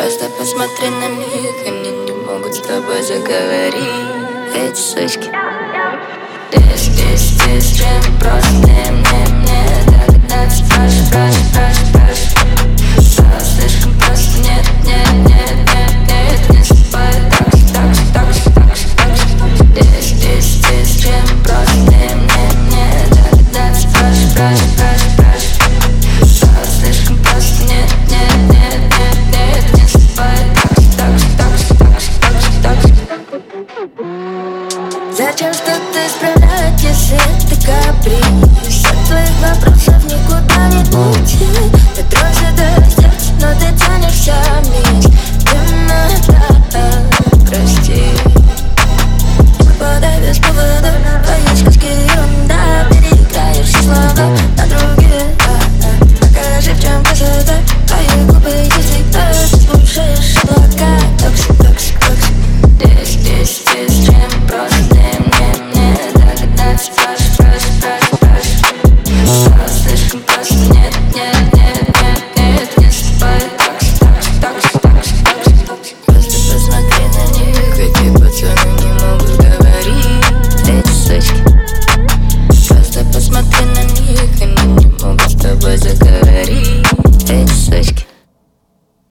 Просто посмотри на них, они не могут с тобой заговорить. Эти сучки. This, this, this, чем Зачем что-то исправлять, если It's